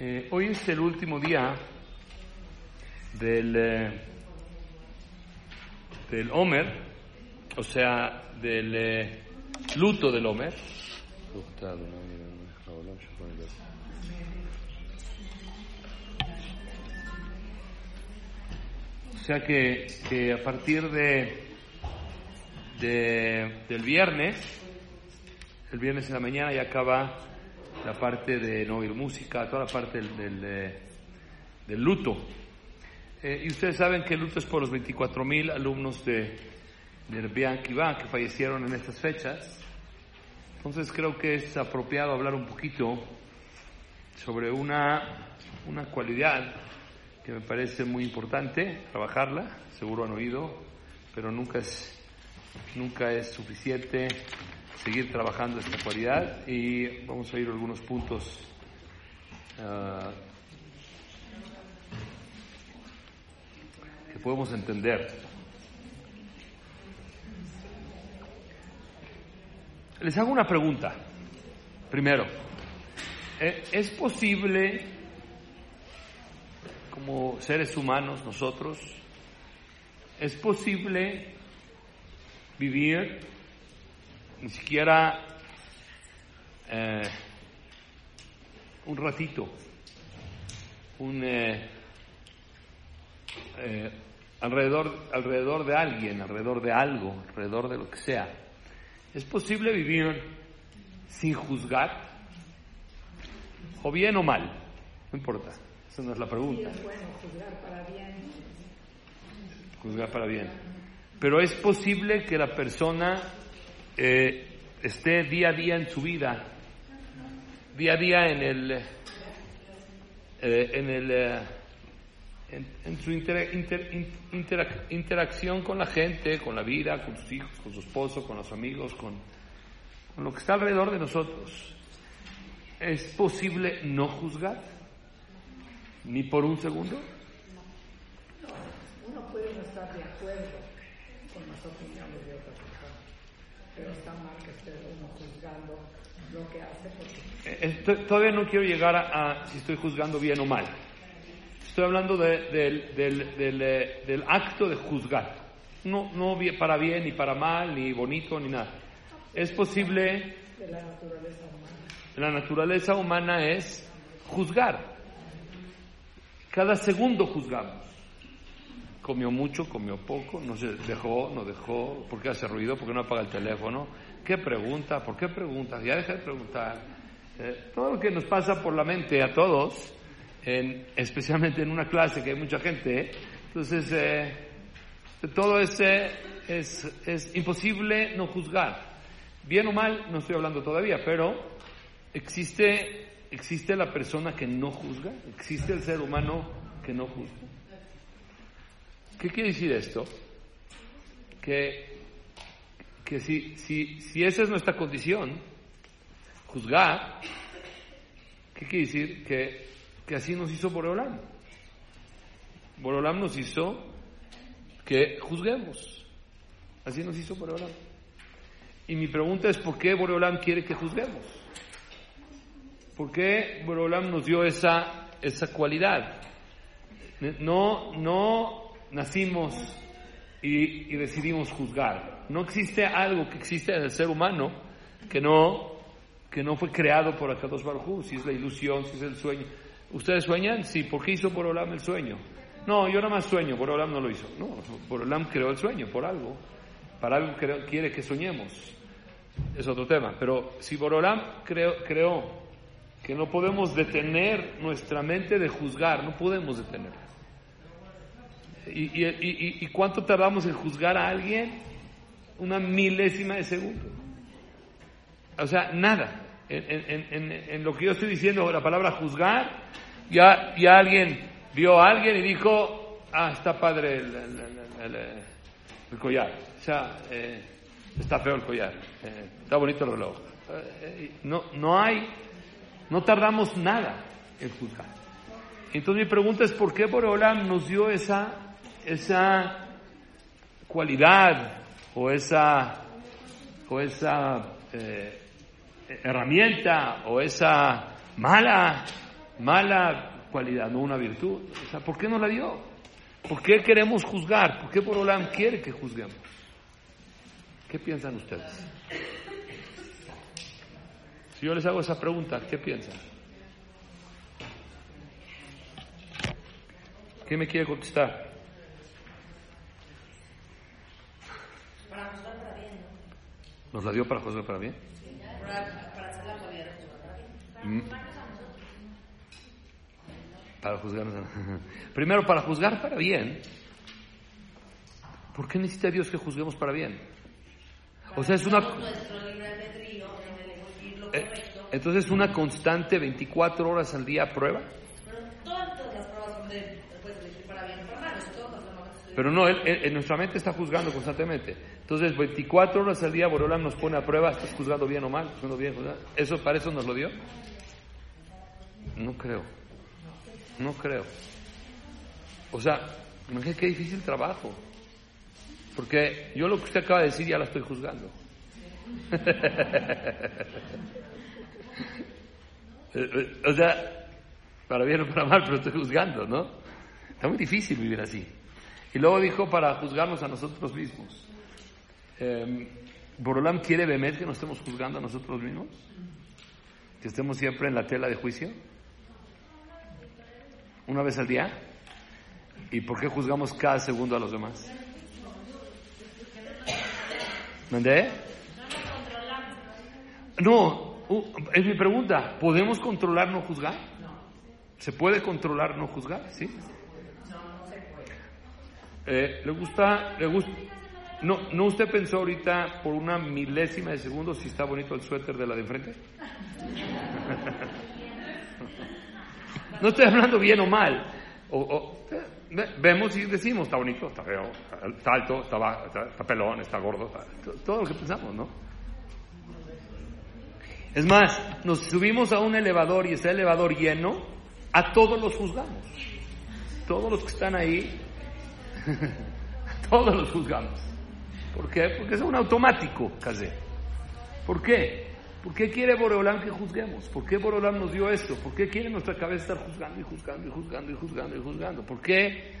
Eh, hoy es el último día del, eh, del Homer, o sea, del eh, luto del Homer. O sea que, a partir de, de- del viernes, el viernes en la mañana ya acaba la parte de no oír música, toda la parte del, del, eh, del luto. Eh, y ustedes saben que el luto es por los 24.000 alumnos de, de Kiva que fallecieron en estas fechas. Entonces creo que es apropiado hablar un poquito sobre una, una cualidad que me parece muy importante, trabajarla, seguro han oído, pero nunca es, nunca es suficiente seguir trabajando esta cualidad y vamos a ir a algunos puntos ah, que podemos entender. Les hago una pregunta. Primero, ¿e- ¿es posible, como seres humanos nosotros, es posible vivir ni siquiera eh, un ratito, un eh, eh, alrededor, alrededor de alguien, alrededor de algo, alrededor de lo que sea. ¿Es posible vivir sin juzgar? ¿O bien o mal? No importa, esa no es la pregunta. Juzgar para bien. Pero es posible que la persona eh, esté día a día en su vida, día a día en el, eh, en el, eh, en, su inter- in- interac- interacción con la gente, con la vida, con sus hijos, con su esposo, con los amigos, con, con lo que está alrededor de nosotros. ¿Es posible no juzgar? Ni por un segundo. Uno puede no estar de acuerdo con las opiniones de personas, pero está mal que esté uno juzgando lo que hace porque Eh, estoy- todavía no quiero llegar a, a si estoy juzgando bien o mal. Estoy hablando de- del, del- del, eh, del acto de juzgar. No, no para bien, ni para mal, ni bonito, ni nada. Es posible, de la naturaleza humana. la naturaleza humana es juzgar. Cada segundo juzgamos. Comió mucho, comió poco, no se dejó, no dejó, ¿por qué hace ruido? ¿Por qué no apaga el teléfono? ¿Qué pregunta? ¿Por qué pregunta? Ya deja de preguntar. Eh, todo lo que nos pasa por la mente a todos, en- especialmente en una clase que hay mucha gente, ¿eh? entonces eh, todo ese es, es imposible no juzgar. Bien o mal, no estoy hablando todavía, pero existe, existe la persona que no juzga, existe el ser humano que no juzga. ¿Qué quiere decir esto? Que, que si, si, si esa es nuestra condición, juzgar, ¿qué quiere decir? Que, que así nos hizo Boreolam. Boreolam nos hizo que juzguemos. Así nos hizo Boreolam. Y mi pregunta es, ¿por qué Boreolam quiere que juzguemos? ¿Por qué Boreolam nos dio esa, esa cualidad? No, no nacimos y, decidimos juzgar. No existe algo que existe en el ser humano que no, que no fue creado por Akadosh Baruj si es la ilusión, si es el sueño. ¿Ustedes sueñan? Sí. ¿Por qué hizo Boreolam el sueño? No, yo nada más sueño, Boreolam no lo hizo. No, Boreolam creó el sueño por algo. Para algo quiere que soñemos. Es otro tema. Pero si Boreolam creó, creó que no podemos detener nuestra mente de juzgar, no podemos detenerla. ¿Y, y, y- y cuánto tardamos en juzgar a alguien? Una milésima de segundo. O sea, nada. En, en- en- lo que yo estoy diciendo, la palabra juzgar, ya, ya alguien vio a alguien y dijo, ah, está padre el- el collar. O sea, eh, está feo el collar. eh, está bonito el reloj. Eh, eh, no, no hay, no tardamos nada en juzgar. Entonces mi pregunta es, ¿por qué Boreolam nos dio esa, esa cualidad o esa o esa eh, herramienta o esa mala, mala cualidad, no una virtud. ¿por qué no la dio? ¿Por qué queremos juzgar? ¿Por qué Borolam quiere que juzguemos? ¿Qué piensan ustedes? Si yo les hago esa pregunta, ¿qué piensan? ¿Qué me quiere contestar? Para juzgar para bien, ¿no? ¿Nos la dio para juzgar para bien? Para, para hacer la cualidad de juzgar para. Mm. Para juzgarnos. Primero, para juzgar para bien. ¿Por qué necesita Dios que juzguemos para bien? O sea, es una. Eh. Entonces, una constante 24 horas al día prueba. Pero todas las pruebas son de, puedes elegir para bien o para mal. Eso todo normalmente estoy- Pero no, él, él- nuestra mente está juzgando constantemente. Entonces, 24 horas al día, Borolam nos pone a prueba, ¿estás juzgando bien o mal? ¿Juzgando bien, juzgando- ¿Eso para eso nos lo dio? No creo. No creo. O sea, imagínate qué difícil trabajo. Porque yo lo que usted acaba de decir ya la estoy juzgando. Eh, eh, o sea, para bien o para mal, pero estoy juzgando, ¿no? Está muy difícil vivir así. Y luego dijo para juzgarnos a nosotros mismos. Eh, ¿Borolam quiere Bemet que nos estemos juzgando a nosotros mismos? ¿Que estemos siempre en la tela de juicio? ¿Una vez al día? ¿Y por qué juzgamos cada segundo a los demás? ¿Mandé? No, es mi pregunta. ¿Podemos controlar no juzgar? ¿Se puede controlar no juzgar? ¿Sí? Eh, ¿Le gusta? ¿Le gusta? No, ¿No usted pensó ahorita por una milésima de segundo si está bonito el suéter de la de enfrente? No estoy hablando bien o mal. Vemos y decimos, está bonito, está feo, está alto, está, bajo, está, pelón, está gordo, todo lo que pensamos, ¿no? Es más, nos subimos a un elevador y está el elevador lleno, a todos los juzgamos. Todos los que están ahí, todos los juzgamos. ¿Por qué? Porque es un automático, casi. ¿Por qué? ¿Por qué quiere Boreolam que juzguemos? ¿Por qué Boreolam nos dio esto? ¿Por qué quiere nuestra cabeza estar juzgando y juzgando y juzgando y juzgando y juzgando? ¿Por qué?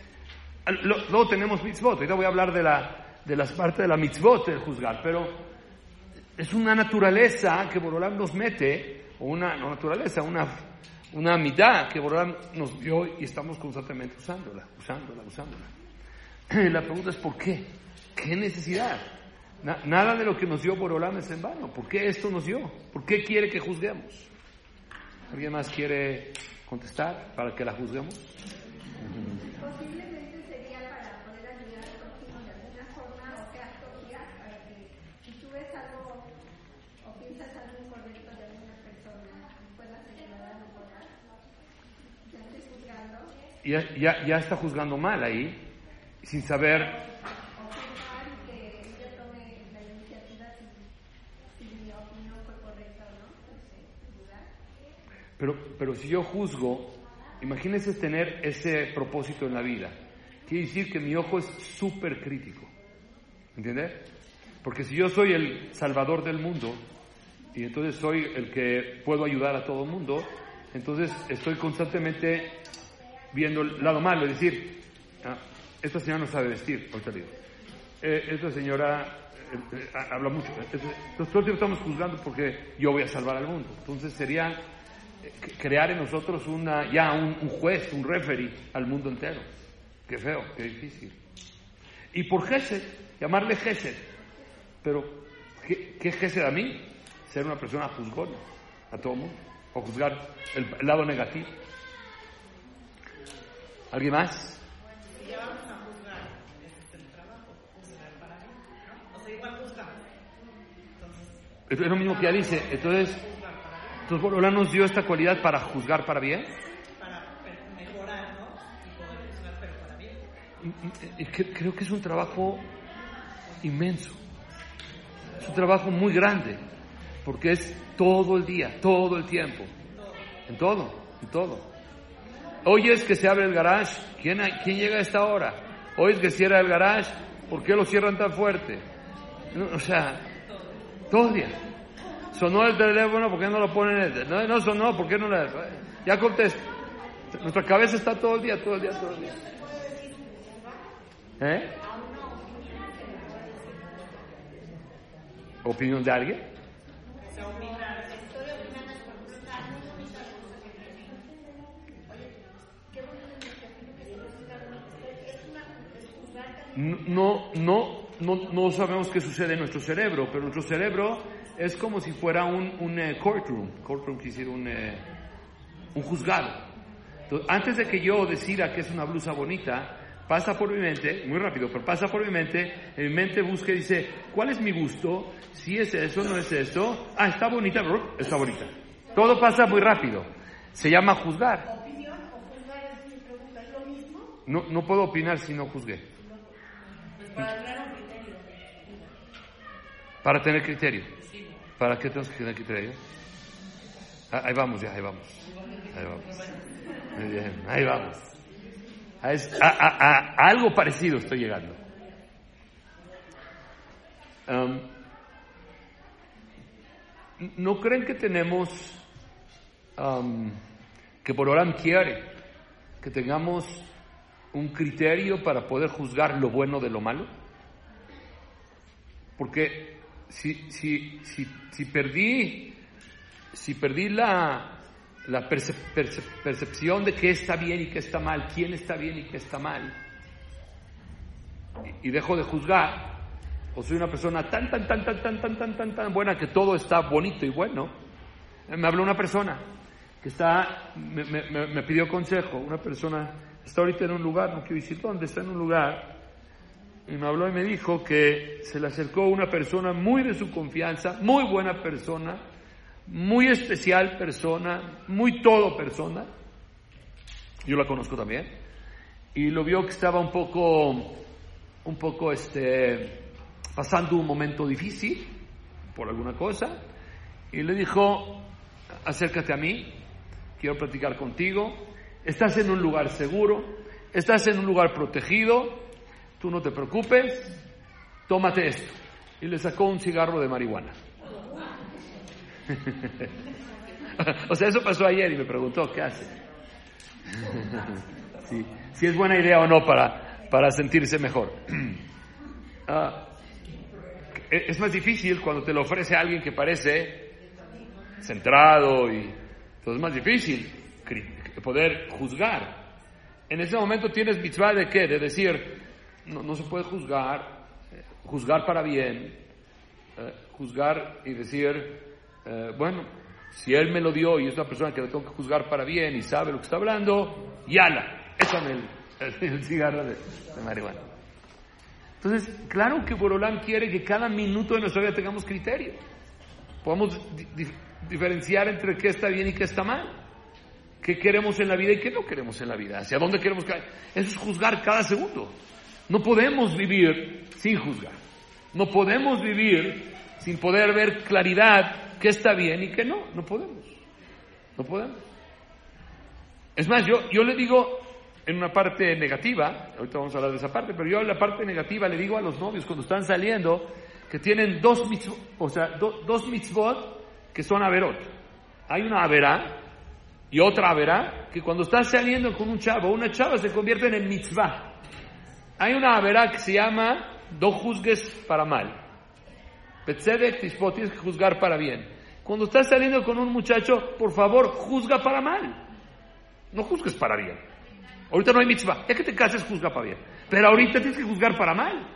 Luego tenemos mitzvot. Ahorita voy a hablar de, la, de las partes de la mitzvot del juzgar, pero es una naturaleza que Boreolam nos mete, o una no naturaleza, una, una mitad que Boreolam nos dio y estamos constantemente usándola, usándola, usándola. La pregunta es ¿por qué? ¿Qué necesidad? Na- nada de lo que nos dio Boreolam es en vano. ¿Por qué esto nos dio? ¿Por qué quiere que juzguemos? ¿Alguien más quiere contestar para que la juzguemos? Posiblemente sería para poder ayudar al prójimo de alguna forma o sea, guía para que si tú ves algo o piensas algo incorrecto de alguna persona, puedas ayudar a mejorar. Ya estés juzgando Ya, ya, ya está juzgando mal ahí, sin saber. Pero, pero si yo juzgo, imagínense tener ese propósito en la vida. Quiere decir que mi ojo es súper crítico. ¿Entiendes? Porque si yo soy el salvador del mundo y entonces soy el que puedo ayudar a todo el mundo, entonces estoy constantemente viendo el lado malo, es decir, ah, esta señora no sabe vestir, ahorita digo. Eh, esta señora eh, eh, habla mucho. Entonces, estamos juzgando porque yo voy a salvar al mundo. Entonces sería crear en nosotros una, ya un, juez, un referee al mundo entero. Qué feo, qué difícil. Y por Gesed, llamarle Gesed. Pero, ¿qué, qué a mí? Ser una persona juzgona a todo mundo. O juzgar el, el lado negativo. ¿Alguien más? Si ya vamos a juzgar, ese es el trabajo, juzgar para bien, ¿no? O sea, igual juzgamos. Entonces, Es lo mismo que ella dice. Entonces, entonces nos dio esta cualidad para juzgar para bien. para y poder juzgar, pero para bien. Creo que es un trabajo inmenso. Es un trabajo muy grande, porque es todo el día, todo el tiempo. En todo, en todo. Oyes que se abre el garage, ¿quién, llega a esta hora? Oyes que cierra el garage, ¿por qué lo cierran tan fuerte? O sea, Todo el día. Sonó el teléfono, ¿por qué no lo ponen? No, no sonó, ¿por qué no la.? Ya contesta. Nuestra cabeza está todo el día, todo el día, todo el día. ¿Eh? ¿Opinión de alguien? No, no, no, no sabemos qué sucede en nuestro cerebro, pero nuestro cerebro es como si fuera un, un eh, courtroom, courtroom quisiera un, eh, un juzgado. Entonces, antes de que yo decida que es una blusa bonita, pasa por mi mente, muy rápido, pero pasa por mi mente, en mi mente busca y dice, ¿cuál es mi gusto? Si es eso, no es eso. Ah, está bonita, bro, está bonita. Todo pasa muy rápido. Se llama juzgar. ¿Opinión o juzgar es mi pregunta? ¿Es lo mismo? No, no puedo opinar si no juzgué. Pues para. Para tener criterio. ¿Para qué tenemos que tener criterio? Ah, ahí vamos ya, ahí vamos. Ahí vamos. Muy bien, ahí vamos. A, es- a- a- a- a algo parecido estoy llegando. Um, ¿No creen que tenemos, um, que por Oram quiere que tengamos un criterio para poder juzgar lo bueno de lo malo? Porque si, si, si, si perdí, si perdí la, la perce- perce- percepción de qué está bien y qué está mal, quién está bien y qué está mal, y, dejo de juzgar, o soy una persona tan, tan, tan, tan, tan, tan, tan, tan, tan buena que todo está bonito y bueno, Eh, me habló una persona que está, me- me- me pidió consejo, una persona está ahorita en un lugar, no quiero decir dónde, está en un lugar, y me habló y me dijo que se le acercó una persona muy de su confianza, muy buena persona, muy especial persona, muy todo persona. Yo la conozco también. Y lo vio que estaba un poco, un poco, este, pasando un momento difícil por alguna cosa. Y le dijo, acércate a mí, quiero platicar contigo. Estás en un lugar seguro, estás en un lugar protegido, tú no te preocupes, tómate esto. Y le sacó un cigarro de marihuana. o sea, eso pasó ayer y me preguntó, ¿qué hace? si es buena idea o no para, para sentirse mejor. Ah, e- es más difícil cuando te lo ofrece alguien que parece centrado y entonces es más difícil poder juzgar. En ese momento tienes mitzvah de qué? De decir, no, no se puede juzgar, juzgar para bien, eh, juzgar y decir, eh, bueno, si él me lo dio y es una persona que le tengo que juzgar para bien y sabe lo que está hablando, yala, échame el, el- el cigarro de, marihuana. Entonces, claro que Borolán quiere que cada minuto de nuestra vida tengamos criterio. Podamos di- di- diferenciar entre qué está bien y qué está mal. ¿Qué queremos en la vida y qué no queremos en la vida? ¿Hacia dónde queremos caer? Eso es juzgar cada segundo. No podemos vivir sin juzgar. No podemos vivir sin poder ver claridad qué está bien y qué no. No podemos. No podemos. Es más, yo, yo le digo en una parte negativa, ahorita vamos a hablar de esa parte, pero yo en la parte negativa le digo a los novios cuando están saliendo que tienen dos mitzvot, o sea, do- dos mitzvot que son averot. Hay una averá y otra averá que cuando estás saliendo con un chavo una chava se convierten en mitzvah. Hay una averá que se llama no juzgues para mal. Betzedek tishpot, tienes que juzgar para bien. Cuando estás saliendo con un muchacho, por favor, juzga para mal. No juzgues para bien. Ahorita no hay mitzvah. Ya que te cases, juzga para bien. Pero ahorita tienes que juzgar para mal.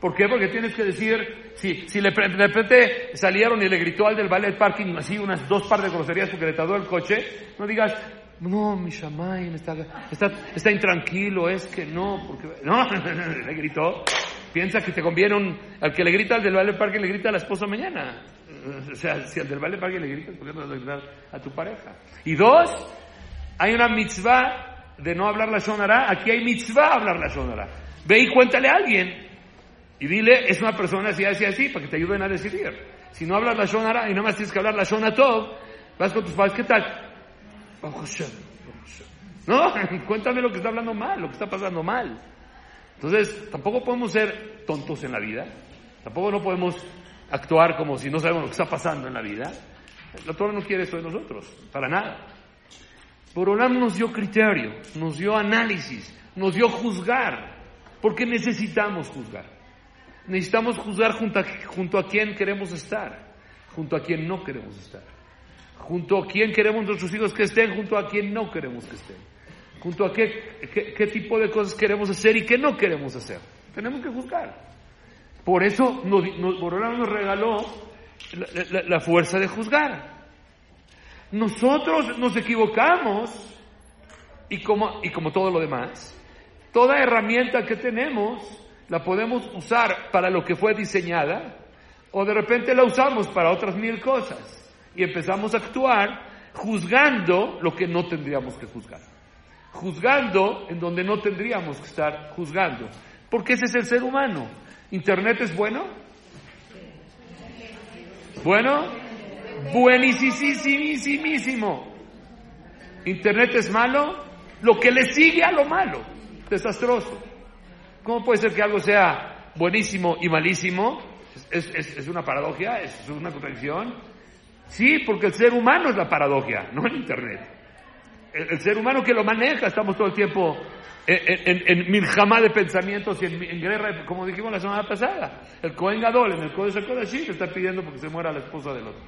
¿Por qué? Porque tienes que decir, si, si le, de repente salieron y le gritó al del ballet parking así unas dos par de groserías porque le tardó el coche, no digas, no, mi shamay está, está, está intranquilo, es que no, porque... No, le gritó. Piensa que te conviene un... Al que le grita al del ballet parking le grita a la esposa mañana. O sea, si al del ballet parking le gritas, ¿por qué no le gritas a tu pareja? Y dos, hay una mitzvah de no hablar la shonara. Aquí hay mitzvah hablar la shonara. Ve y cuéntale a alguien. Y dile, es una persona así, así, así, para que te ayuden a decidir. Si no hablas la shonara y nada más tienes que hablar la shona todo, vas con tus padres, ¿qué tal? Baruch Hashem, Baruch Hashem. No, cuéntame lo que está hablando mal, lo que está pasando mal. Entonces, tampoco podemos ser tontos en la vida. Tampoco no podemos actuar como si no sabemos lo que está pasando en la vida. La Torah no quiere eso de nosotros, para nada. Borolam nos dio criterio, nos dio análisis, nos dio juzgar, porque necesitamos juzgar. Necesitamos juzgar junto a, junto a quién queremos estar, junto a quién no queremos estar, junto a quién queremos nuestros hijos que estén, junto a quién no queremos que estén, junto a qué, qué, tipo de cosas queremos hacer y qué no queremos hacer. Tenemos que juzgar. Por eso nos, nos, nos regaló la, la- la fuerza de juzgar. Nosotros nos equivocamos y como, y como todo lo demás, toda herramienta que tenemos la podemos usar para lo que fue diseñada o de repente la usamos para otras mil cosas y empezamos a actuar juzgando lo que no tendríamos que juzgar. Juzgando en donde no tendríamos que estar juzgando. Porque ese es el ser humano. ¿Internet es bueno? Bueno, buenísimísimo. ¿Internet es malo? Lo que le sigue a lo malo, desastroso. ¿Cómo puede ser que algo sea buenísimo y malísimo? ¿Es, es- es una paradoja? ¿Es una contradicción? Sí, porque el ser humano es la paradoja, no el Internet. El, ser humano que lo maneja, estamos todo el tiempo en, en, en de pensamientos y en, guerra, como dijimos la semana pasada. El Cohen Gadol en el Código sí le está pidiendo porque se muera la esposa del otro.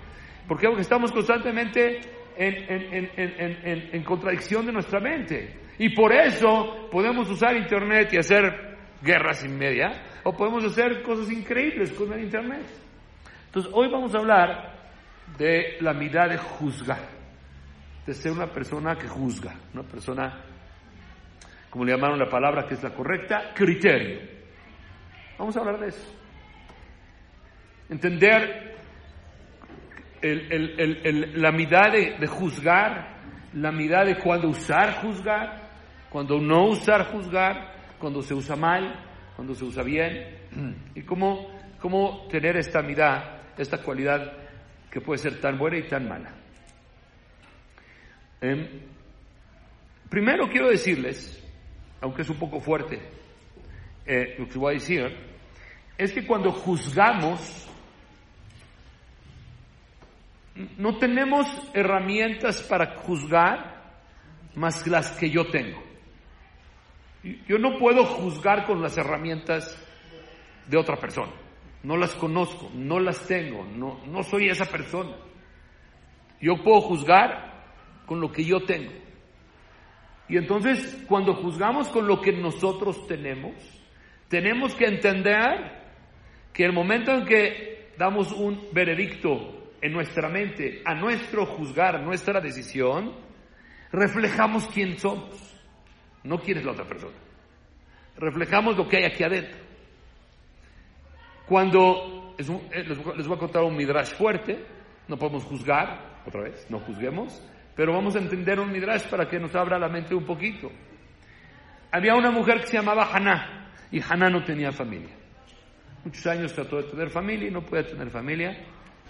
¿Por? Porque estamos constantemente en, en- en- en- en- en- en contradicción de nuestra mente. Y por eso podemos usar Internet y hacer guerras sin media, o podemos hacer cosas increíbles con el Internet. Entonces, hoy vamos a hablar de la mirada de juzgar, de ser una persona que juzga, una persona, como le llamaron la palabra que es la correcta, criterio. Vamos a hablar de eso. Entender el- el- el- la mirada de, de juzgar, la mirada de cuándo usar juzgar, cuando no usar juzgar, cuando se usa mal, cuando se usa bien, y cómo, cómo tener esta mirada, esta cualidad que puede ser tan buena y tan mala. Em, primero quiero decirles, aunque es un poco fuerte eh, lo que voy a decir, es que cuando juzgamos, no tenemos herramientas para juzgar más las que yo tengo. Yo no puedo juzgar con las herramientas de otra persona. No las conozco, no las tengo, no, no soy esa persona. Yo puedo juzgar con lo que yo tengo. Y entonces, cuando juzgamos con lo que nosotros tenemos, tenemos que entender que el momento en que damos un veredicto en nuestra mente a nuestro juzgar, nuestra decisión, reflejamos quién somos, no quién es la otra persona. Reflejamos lo que hay aquí adentro. Cuando eh, les les voy a contar un midrash fuerte, no podemos juzgar, otra vez, no juzguemos, pero vamos a entender un midrash para que nos abra la mente un poquito. Había una mujer que se llamaba Haná, y Haná no tenía familia. Muchos años trató de tener familia y no podía tener familia,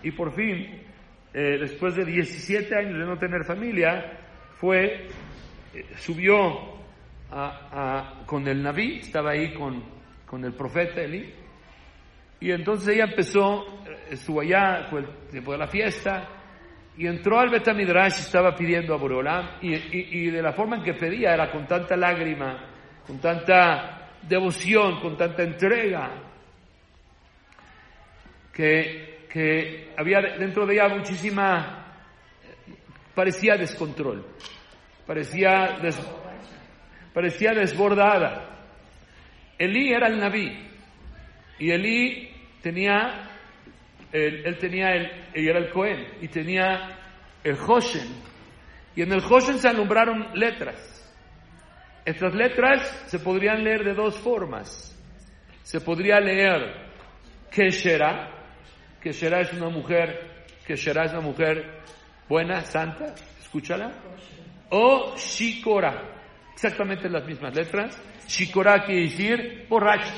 y por fin, eh, después de 17 años de no tener familia, fue, eh, subió con el Naví, estaba ahí con, con el profeta Eli, y entonces ella empezó, estuvo allá, fue el tiempo de la fiesta, y entró al Betamidrash y estaba pidiendo a Boreolam, y, y- de la forma en que pedía era con tanta lágrima, con tanta devoción, con tanta entrega, que, que había dentro de ella muchísima, parecía descontrol, parecía, parecía desbordada. Elí era el Naví, y Elí tenía, él, tenía el, él era el Cohen, y tenía el Hoshen. Y en el Hoshen se alumbraron letras. Estas letras se podrían leer de dos formas. Se podría leer Keshera, Keshera es una mujer, Keshera es una mujer buena, santa, escúchala. O Shikora, exactamente las mismas letras. Shikora quiere decir borracha.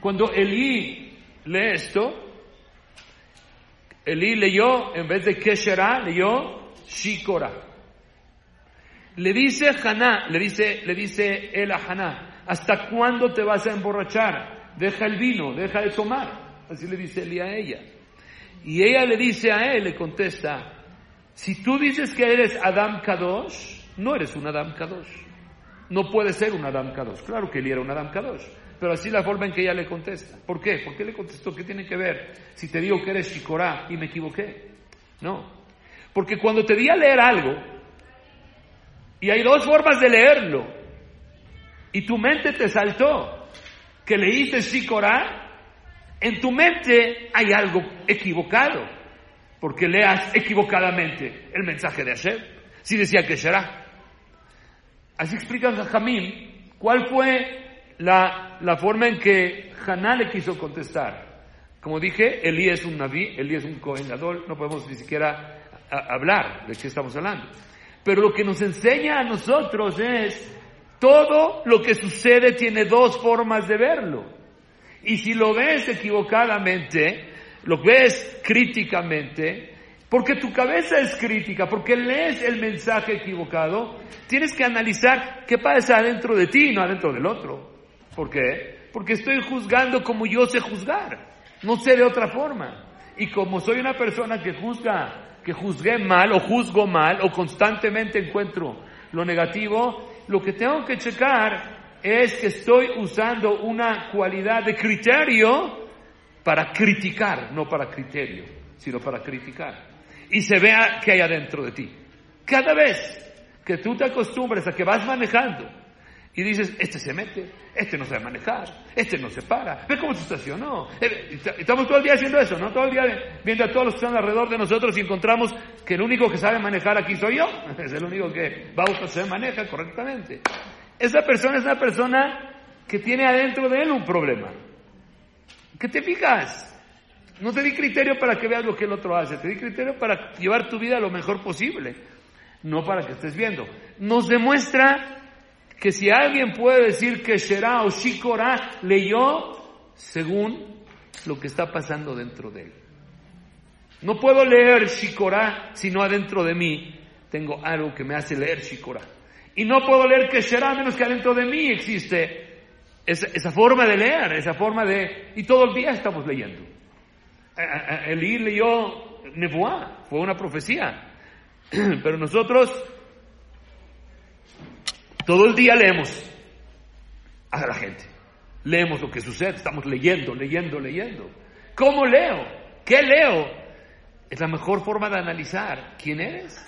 Cuando Elí lee esto, Elí leyó, en vez de Keshera, leyó Shikora. Le dice Haná, le dice, le dice él a Haná, ¿hasta cuándo te vas a emborrachar? Deja el vino, deja de tomar. Así le dice Eli a ella. Y ella le dice a él, le contesta, si tú dices que eres Adam Kadosh, no eres un Adam Kadosh. No puede ser un Adam Kadosh. Claro que él era un Adam Kadosh. Pero así la forma en que ella le contesta. ¿Por qué? ¿Por qué le contestó? ¿Qué tiene que ver? Si te digo que eres Shikorá y me equivoqué. No. Porque cuando te di a leer algo, y hay dos formas de leerlo, y tu mente te saltó que leíste Shikorá, en tu mente hay algo equivocado, porque leas equivocadamente el mensaje de Hashem. Si decía que será. Así explica Jamín cuál fue la, la forma en que Haná le quiso contestar. Como dije, Elí es un naví, Elí es un cohenador, no podemos ni siquiera hablar de qué estamos hablando. Pero lo que nos enseña a nosotros es todo lo que sucede tiene dos formas de verlo. Y si lo ves equivocadamente, lo ves críticamente, porque tu cabeza es crítica, porque lees el mensaje equivocado, tienes que analizar qué pasa adentro de ti no adentro del otro. ¿Por qué? Porque estoy juzgando como yo sé juzgar, no sé de otra forma. Y como soy una persona que juzga, que juzgué mal o juzgo mal o constantemente encuentro lo negativo, lo que tengo que checar es que estoy usando una cualidad de criterio para criticar, no para criterio, sino para criticar. Y se vea qué hay adentro de ti. Cada vez que tú te acostumbres a que vas manejando y dices, este se mete, este no sabe manejar, este no se para, ve cómo se estacionó. Eh, Estamos todo el día haciendo eso, ¿no? Todo el día viendo a todos los que están alrededor de nosotros y encontramos que el único que sabe manejar aquí soy yo. Es el único que va a se maneja correctamente. Esa persona es una persona que tiene adentro de él un problema. ¿Qué te fijas? No te di criterio para que veas lo que el otro hace, te di criterio para llevar tu vida lo mejor posible, no para que estés viendo. Nos demuestra que si alguien puede decir que Shera o Shikora leyó según lo que está pasando dentro de él. No puedo leer Shikora si no adentro de mí tengo algo que me hace leer Shikora. Y no puedo leer que Shera menos que adentro de mí existe esa, forma de leer, esa forma de... Y todo el día estamos leyendo. Elí leyó Nebuá, fue una profecía. Pero nosotros todo el día leemos a la gente. Leemos lo que sucede, estamos leyendo, leyendo, leyendo. ¿Cómo leo? ¿Qué leo? Es la mejor forma de analizar quién eres.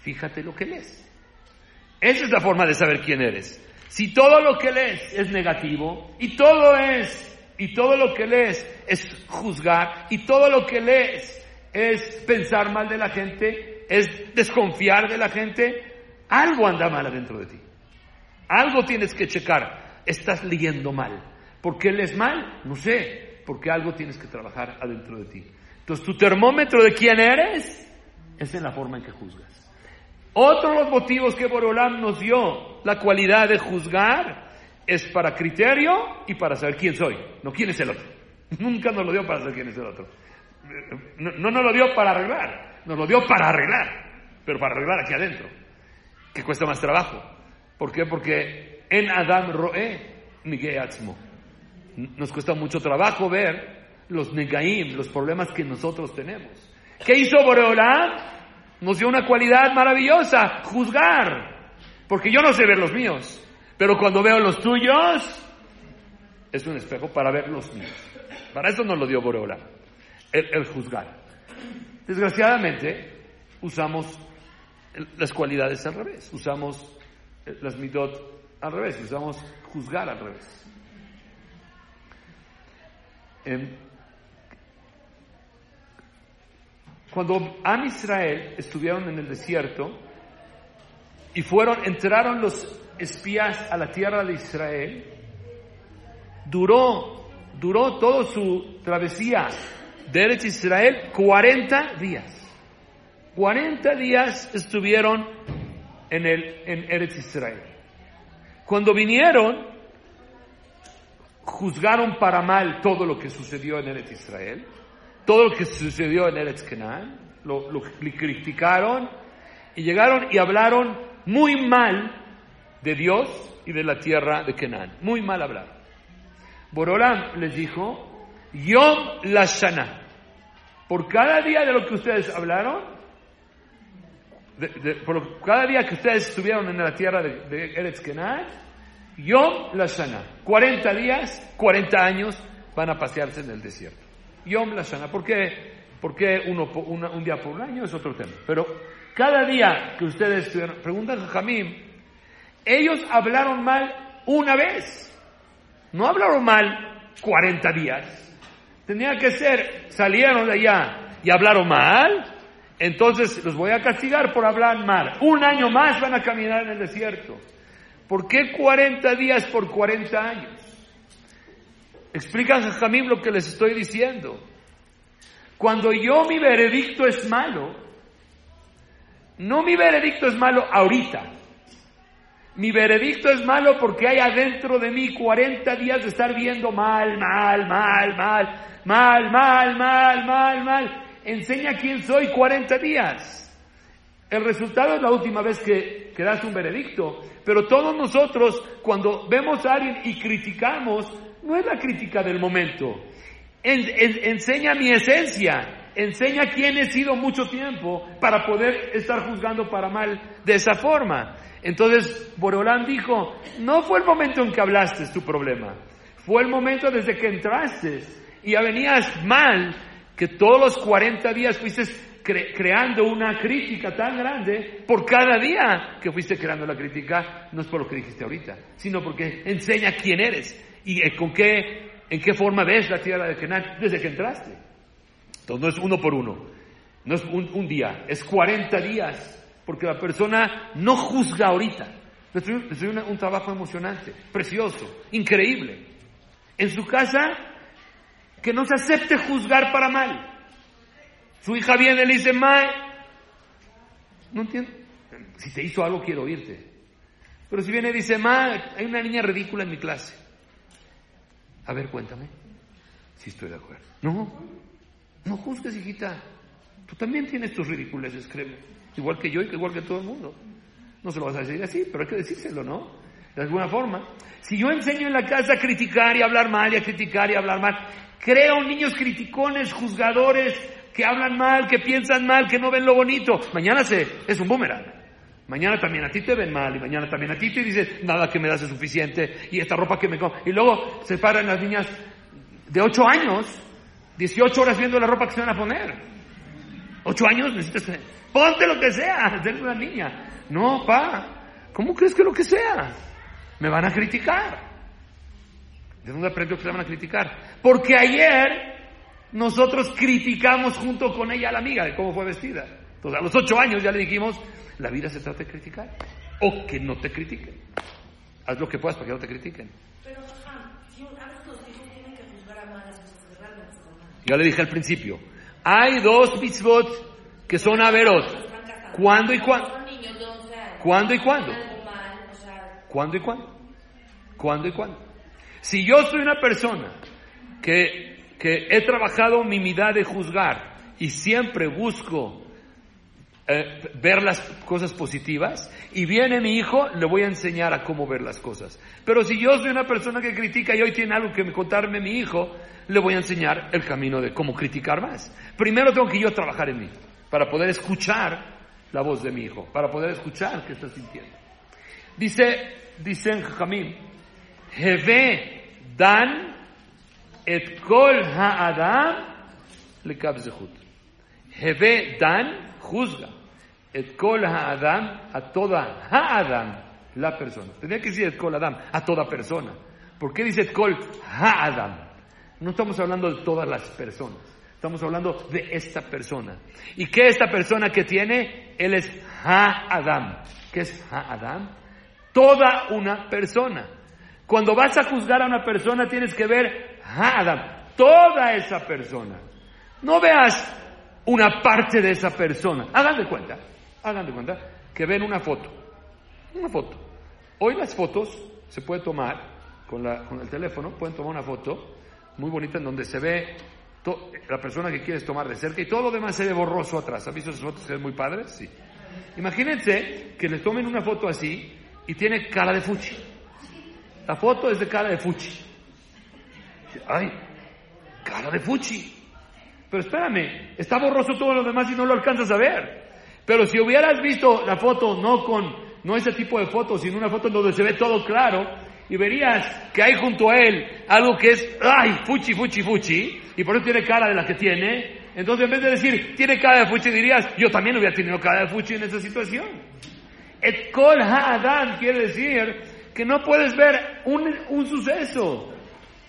Fíjate lo que lees. Esa es la forma de saber quién eres. Si todo lo que lees es negativo y todo es y todo lo que lees es juzgar y todo lo que lees es pensar mal de la gente, es desconfiar de la gente, algo anda mal adentro de ti. Algo tienes que checar. Estás leyendo mal. ¿Por qué lees mal? No sé. Porque algo tienes que trabajar adentro de ti. Entonces, tu termómetro de quién eres es en la forma en que juzgas. Otro de los motivos que Borolam nos dio la cualidad de juzgar es para criterio y para saber quién soy, no quién es el otro. Nunca nos lo dio para saber quién es el otro. No, no nos lo dio para arreglar, nos lo dio para arreglar, pero para arreglar aquí adentro, que cuesta más trabajo. ¿Por qué? Porque en Adam Roe Miguel. Nos cuesta mucho trabajo ver los negaim, los problemas que nosotros tenemos. ¿Qué hizo Boreolam? Nos dio una cualidad maravillosa, juzgar. Porque yo no sé ver los míos, pero cuando veo los tuyos, es un espejo para ver los míos. Para eso nos lo dio Boreolam, el, el juzgar. Desgraciadamente, usamos las cualidades al revés, usamos las midot al revés, usamos juzgar al revés. Eh, cuando Am Israel estuvieron en el desierto y fueron, entraron los espías a la tierra de Israel, duró, duró toda su travesía de Israel 40 días. 40 días estuvieron en, el, en Eretz Israel. Cuando vinieron, juzgaron para mal todo lo que sucedió en Eretz Israel, todo lo que sucedió en Eretz Canaan, lo, lo, lo criticaron y llegaron y hablaron muy mal de Dios y de la tierra de Canaán. Muy mal hablaron. Borolam les dijo, Yom Lashana. Por cada día de lo que ustedes hablaron, de- por cada día que ustedes estuvieron en la tierra de, de Eretz Kenaz, Yom Lashana. 40 días, 40 años van a pasearse en el desierto. Yom Lashana. ¿Por qué? Porque uno, un día por un año es otro tema. Pero cada día que ustedes estuvieron, preguntan a Jamim, ellos hablaron mal una vez. No hablaron mal 40 días. Tenía que ser, salieron de allá y hablaron mal, entonces los voy a castigar por hablar mal. Un año más van a caminar en el desierto. ¿Por qué 40 días por 40 años? Explican a lo que les estoy diciendo. Cuando yo mi veredicto es malo, no mi veredicto es malo ahorita. Mi veredicto es malo porque hay adentro de mí 40 días de estar viendo mal, mal, mal, mal, mal, mal, mal, mal, mal. Enseña quién soy 40 días. El resultado es la última vez que, que das un veredicto. Pero todos nosotros, cuando vemos a alguien y criticamos, no es la crítica del momento. En- en- enseña mi esencia, enseña quién he sido mucho tiempo para poder estar juzgando para mal de esa forma. Entonces, Borolán dijo, no fue el momento en que hablaste tu problema, fue el momento desde que entraste y ya venías mal, que todos los 40 días fuiste cre- creando una crítica tan grande por cada día que fuiste creando la crítica, no es por lo que dijiste ahorita, sino porque enseña quién eres y eh, con qué, en qué forma ves la tierra de Canaán desde que entraste. Entonces no es uno por uno, no es un, día, es 40 días, porque la persona no juzga ahorita. Una- un trabajo emocionante, precioso, increíble. En su casa, que no se acepte juzgar para mal. Su hija viene y le dice, Mae, no entiendo. Si te hizo algo, quiero oírte. Pero si viene y dice, Mae, hay una niña ridícula en mi clase. A ver, cuéntame. Si estoy de acuerdo. No, no juzgues, hijita. Tú también tienes tus ridiculeces, créeme. Igual que yo y igual que todo el mundo. No se lo vas a decir así, pero hay que decírselo, ¿no? De alguna forma. Si yo enseño en la casa a criticar y hablar mal y a criticar y hablar mal, creo niños criticones, juzgadores, que hablan mal, que piensan mal, que no ven lo bonito. Mañana se, es un boomerang. Mañana también a ti te ven mal y mañana también a ti te dicen nada que me das es suficiente y esta ropa que me... com-". Y luego se paran las niñas de 8 años, 18 horas viendo la ropa que se van a poner. Ocho años necesitas... Ponte lo que sea, ser una niña. No, pa, ¿cómo crees que lo que sea? Me van a criticar. ¿De dónde aprendió que se van a criticar? Porque ayer nosotros criticamos junto con ella a la amiga de cómo fue vestida. Entonces a los ocho años ya le dijimos, la vida se trata de criticar. O que no te critiquen. Haz lo que puedas para que no te critiquen. Pero. Ya le dije al principio, hay dos mitzvot que son averot. ¿Cuándo y cuándo? Son niños de 11 años. ¿Cuándo y cuándo? ¿Cuándo y cuándo? ¿Cuándo y cuándo? Si yo soy una persona que, que he trabajado mi mitad de juzgar y siempre busco eh, ver las cosas positivas y viene mi hijo, le voy a enseñar a cómo ver las cosas. Pero si yo soy una persona que critica y hoy tiene algo que me contarme mi hijo, le voy a enseñar el camino de cómo criticar más. Primero tengo que yo trabajar en mí para poder escuchar la voz de mi hijo, para poder escuchar qué está sintiendo. Dice, dice en Heve dan et kol ha'adam lekab zehut. Heve dan juzga et kol ha'adam a toda ha'adam la persona. Tenía que decir et kol adam a toda persona. ¿Por qué dice et kol ha'adam? No estamos hablando de todas las personas. Estamos hablando de esta persona. ¿Y qué esta persona que tiene? Él es Ha-Adam. ¿Qué es Ha-Adam? Toda una persona. Cuando vas a juzgar a una persona tienes que ver Ha-Adam. Toda esa persona. No veas una parte de esa persona. Hagan de cuenta, hagan de cuenta que ven una foto. Una foto. Hoy las fotos se puede tomar con, el teléfono, pueden tomar una foto muy bonita en donde se ve la persona que quieres tomar de cerca y todo lo demás se ve borroso atrás. ¿Has visto esas fotos que ven muy padres? Sí. Imagínense que le tomen una foto así y tiene cara de fuchi. La foto es de cara de fuchi. Ay, cara de fuchi. Pero espérame, está borroso todo lo demás y no lo alcanzas a ver. Pero si hubieras visto la foto no con, no ese tipo de fotos, sino una foto donde se ve todo claro, y verías que hay junto a él algo que es, ay, fuchi, fuchi, fuchi, y por eso tiene cara de la que tiene, entonces en vez de decir, tiene cara de fuchi, dirías, yo también hubiera tenido cara de fuchi en esa situación. Et kol ha'adam quiere decir que no puedes ver un, un suceso.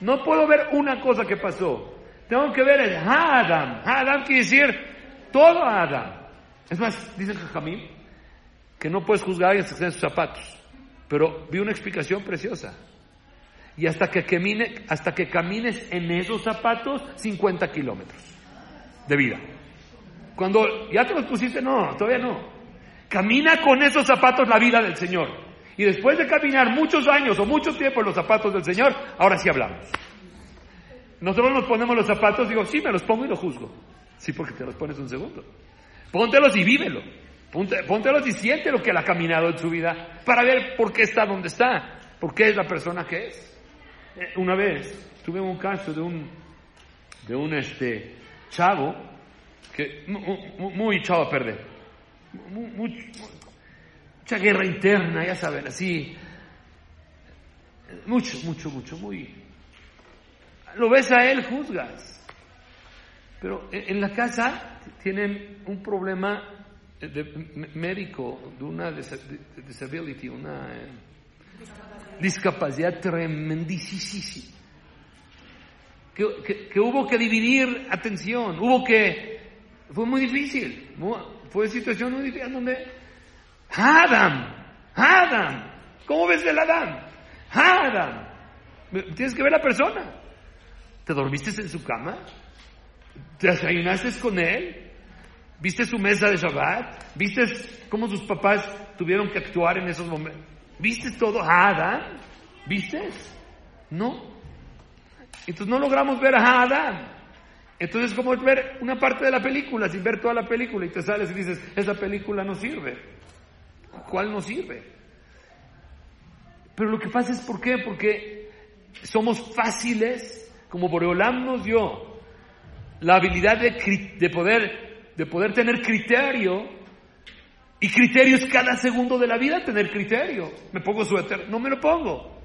No puedo ver una cosa que pasó. Tengo que ver el ha'adam. Ha'adam quiere decir todo Adam. Es más, dice Jajamín que no puedes juzgar a alguien en sus zapatos. Pero vi una explicación preciosa. Y hasta que, camine, hasta que camines en esos zapatos, 50 kilómetros de vida. Cuando ya te los pusiste, no, todavía no. Camina con esos zapatos la vida del Señor. Y después de caminar muchos años o mucho tiempo en los zapatos del Señor, ahora sí hablamos. Nosotros nos ponemos los zapatos, digo, sí, me los pongo y lo juzgo. Sí, porque te los pones un segundo. Póntelos y vívelo. Póntelos y siente lo que él ha caminado en su vida para ver por qué está donde está, por qué es la persona que es. Eh, una vez tuve un caso de un, de un este, chavo que muy, muy chavo a perder. Mucha guerra interna, ya saben, así. Mucho, mucho, mucho, muy. Lo ves a él, juzgas. Pero en la casa tienen un problema de médico, de una disability, una eh, discapacidad tremendísima. Que, que, hubo que dividir atención, hubo que... Fue muy difícil, fue situación muy difícil donde... Adam, Adam, ¿cómo ves el Adam? Adam, tienes que ver la persona. ¿Te dormiste en su cama? ¿Te desayunaste con él? ¿Viste su mesa de Shabbat? ¿Viste cómo sus papás tuvieron que actuar en esos momentos? ¿Viste todo a Adán? ¿Viste? No. Entonces no logramos ver a Adán. Entonces es como ver una parte de la película sin ver toda la película y te sales y dices, esa película no sirve. ¿Cuál no sirve? Pero lo que pasa es ¿por qué? Porque somos fáciles, como Boreolam nos dio la habilidad de, de, poder, de poder tener criterio y criterios cada segundo de la vida, tener criterio. Me pongo suéter, no me lo pongo.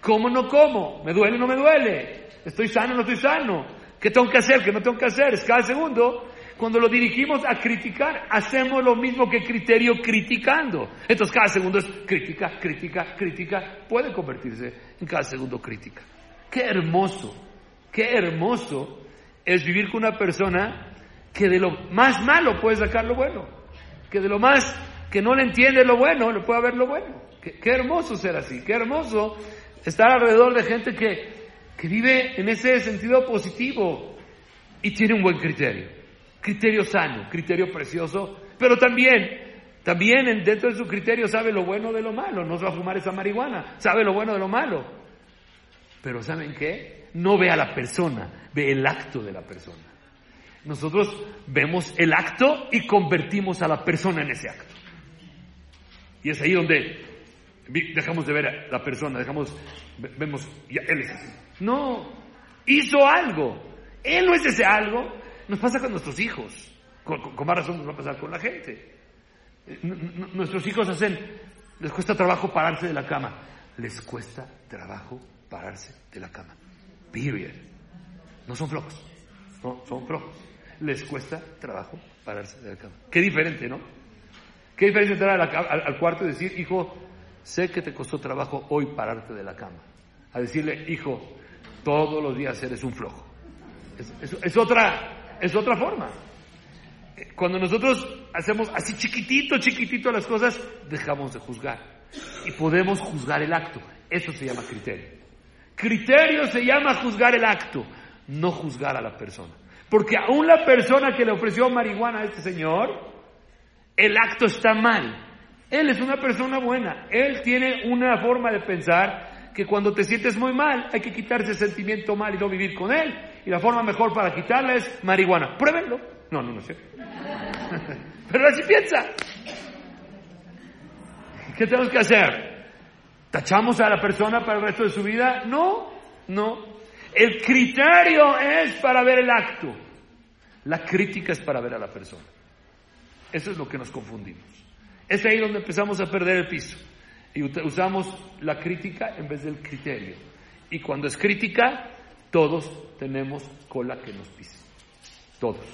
¿Cómo no como? ¿Me duele o no me duele? ¿Estoy sano o no estoy sano? ¿Qué tengo que hacer? ¿Qué no tengo que hacer? Es cada segundo. Cuando lo dirigimos a criticar, hacemos lo mismo que criterio criticando. Entonces cada segundo es crítica, crítica, crítica. Puede convertirse en cada segundo crítica. Qué hermoso, qué hermoso es vivir con una persona que de lo más malo puede sacar lo bueno que de lo más que no le entiende lo bueno, le puede ver lo bueno. Qué, hermoso ser así, qué hermoso estar alrededor de gente que, que vive en ese sentido positivo y tiene un buen criterio. Criterio sano, criterio precioso, pero también también dentro de su criterio sabe lo bueno de lo malo, no se va a fumar esa marihuana, sabe lo bueno de lo malo. Pero ¿saben qué? No ve a la persona, ve el acto de la persona. Nosotros vemos el acto y convertimos a la persona en ese acto. Y es ahí donde dejamos de ver a la persona, dejamos, vemos, ya, él es así. No, hizo algo. Él no es ese algo. Nos pasa con nuestros hijos. Con, más razón nos va a pasar con la gente. nuestros hijos hacen, les cuesta trabajo pararse de la cama. Les cuesta trabajo pararse de la cama. Period. No son flojos. No, son flojos les cuesta trabajo pararse de la cama. Qué diferente, ¿no? Qué diferente entrar al, cuarto y decir, hijo, sé que te costó trabajo hoy pararte de la cama. A decirle, hijo, todos los días eres un flojo. Es, otra, es otra forma. Cuando nosotros hacemos así chiquitito, chiquitito las cosas, dejamos de juzgar. Y podemos juzgar el acto. Eso se llama criterio. Criterio se llama juzgar el acto, no juzgar a la persona. Porque aún la persona que le ofreció marihuana a este señor, el acto está mal. Él es una persona buena. Él tiene una forma de pensar que cuando te sientes muy mal hay que quitarse el sentimiento mal y no vivir con él. Y la forma mejor para quitarla es marihuana. Pruébenlo. No, no, no sé. Pero así piensa. ¿Qué tenemos que hacer? ¿Tachamos a la persona para el resto de su vida? No, no. El criterio es para ver el acto. La crítica es para ver a la persona. Eso es lo que nos confundimos. Es ahí donde empezamos a perder el piso. Y usamos la crítica en vez del criterio. Y cuando es crítica, todos tenemos cola que nos pise. Todos.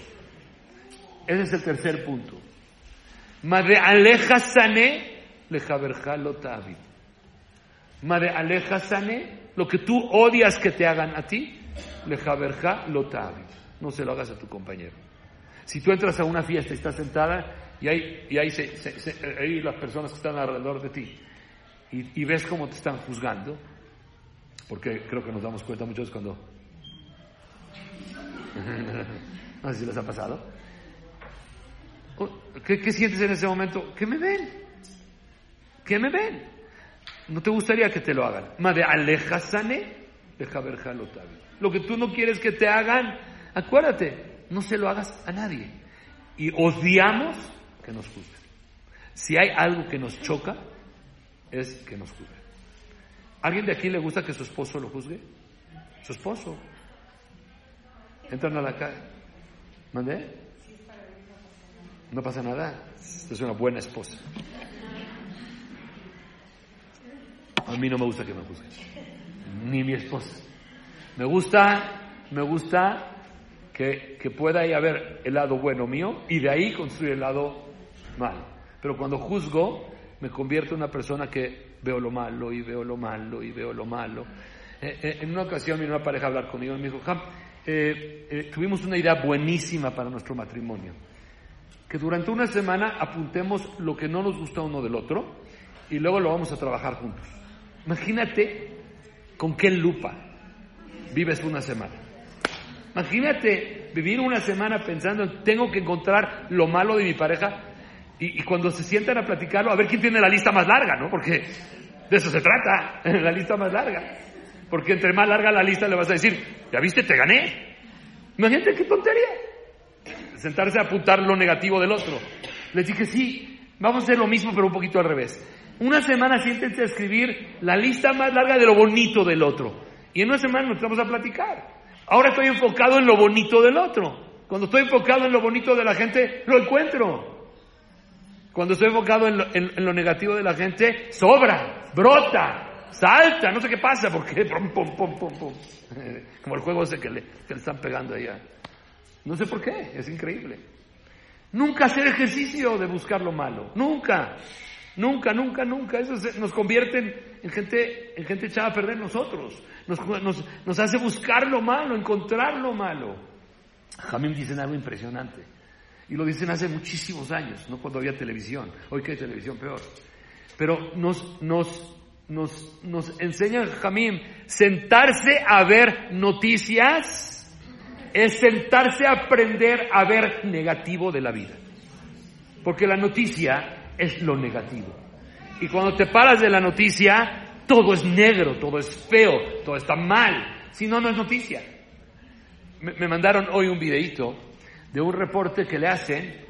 Ese es el tercer punto. Madre aleja sané, lejaberja lo tavid. Madre aleja sané, lo que tú odias que te hagan a ti, lejaberja lo tavid. No se lo hagas a tu compañero. Si tú entras a una fiesta y estás sentada y hay, y hay, las personas que están alrededor de ti y, y ves cómo te están juzgando, porque creo que nos damos cuenta muchos cuando... no sé si les ha pasado. Oh, ¿Qué, sientes en ese momento? ¿Qué me ven? ¿Qué me ven? ¿No te gustaría que te lo hagan? De alejasane, deja ver. Lo que tú no quieres que te hagan, acuérdate, no se lo hagas a nadie. Y odiamos que nos juzguen. Si hay algo que nos choca, es que nos juzguen. ¿Alguien de aquí le gusta que su esposo lo juzgue? Su esposo. Entran a la calle. ¿Mandé? No pasa nada. Es una buena esposa. A mí no me gusta que me juzguen. Ni mi esposa. Me gusta, me gusta que, que pueda ahí haber el lado bueno mío y de ahí construir el lado malo. Pero cuando juzgo, me convierto en una persona que veo lo malo y veo lo malo y veo lo malo. Eh, eh, en una ocasión vino una pareja a hablar conmigo y me dijo, Jam, eh, eh, tuvimos una idea buenísima para nuestro matrimonio. Que durante una semana apuntemos lo que no nos gusta uno del otro y luego lo vamos a trabajar juntos. Imagínate con qué lupa vives una semana. Imagínate vivir una semana pensando en tengo que encontrar lo malo de mi pareja y, y cuando se sientan a platicarlo, a ver quién tiene la lista más larga, ¿no? Porque de eso se trata, la lista más larga. Porque entre más larga la lista le vas a decir, ya viste, te gané. Imagínate qué tontería. Sentarse a apuntar lo negativo del otro. Les dije, sí, vamos a hacer lo mismo, pero un poquito al revés. Una semana siéntense a escribir la lista más larga de lo bonito del otro. Y en una semana nos vamos a platicar. Ahora estoy enfocado en lo bonito del otro. Cuando estoy enfocado en lo bonito de la gente, lo encuentro. Cuando estoy enfocado en en lo negativo de la gente, sobra, brota, salta, no sé qué pasa, porque pum, pum, pum, pum, pum. Como el juego ese que le, están pegando allá. No sé por qué, es increíble. Nunca hacer ejercicio de buscar lo malo, nunca, nunca, nunca, nunca. Eso nos convierte en, en gente, en gente echada a perder nosotros. Nos, nos, nos hace buscar lo malo, encontrar lo malo. Jamín dicen algo impresionante. Y lo dicen hace muchísimos años, no cuando había televisión. Hoy que hay televisión peor. Pero nos, nos, nos, nos enseña Jamín, sentarse a ver noticias es sentarse a aprender a ver negativo de la vida. Porque la noticia es lo negativo. Y cuando te paras de la noticia, todo es negro, todo es feo, todo está mal. Si no, no es noticia. Me, me mandaron hoy un videito de un reporte que le hacen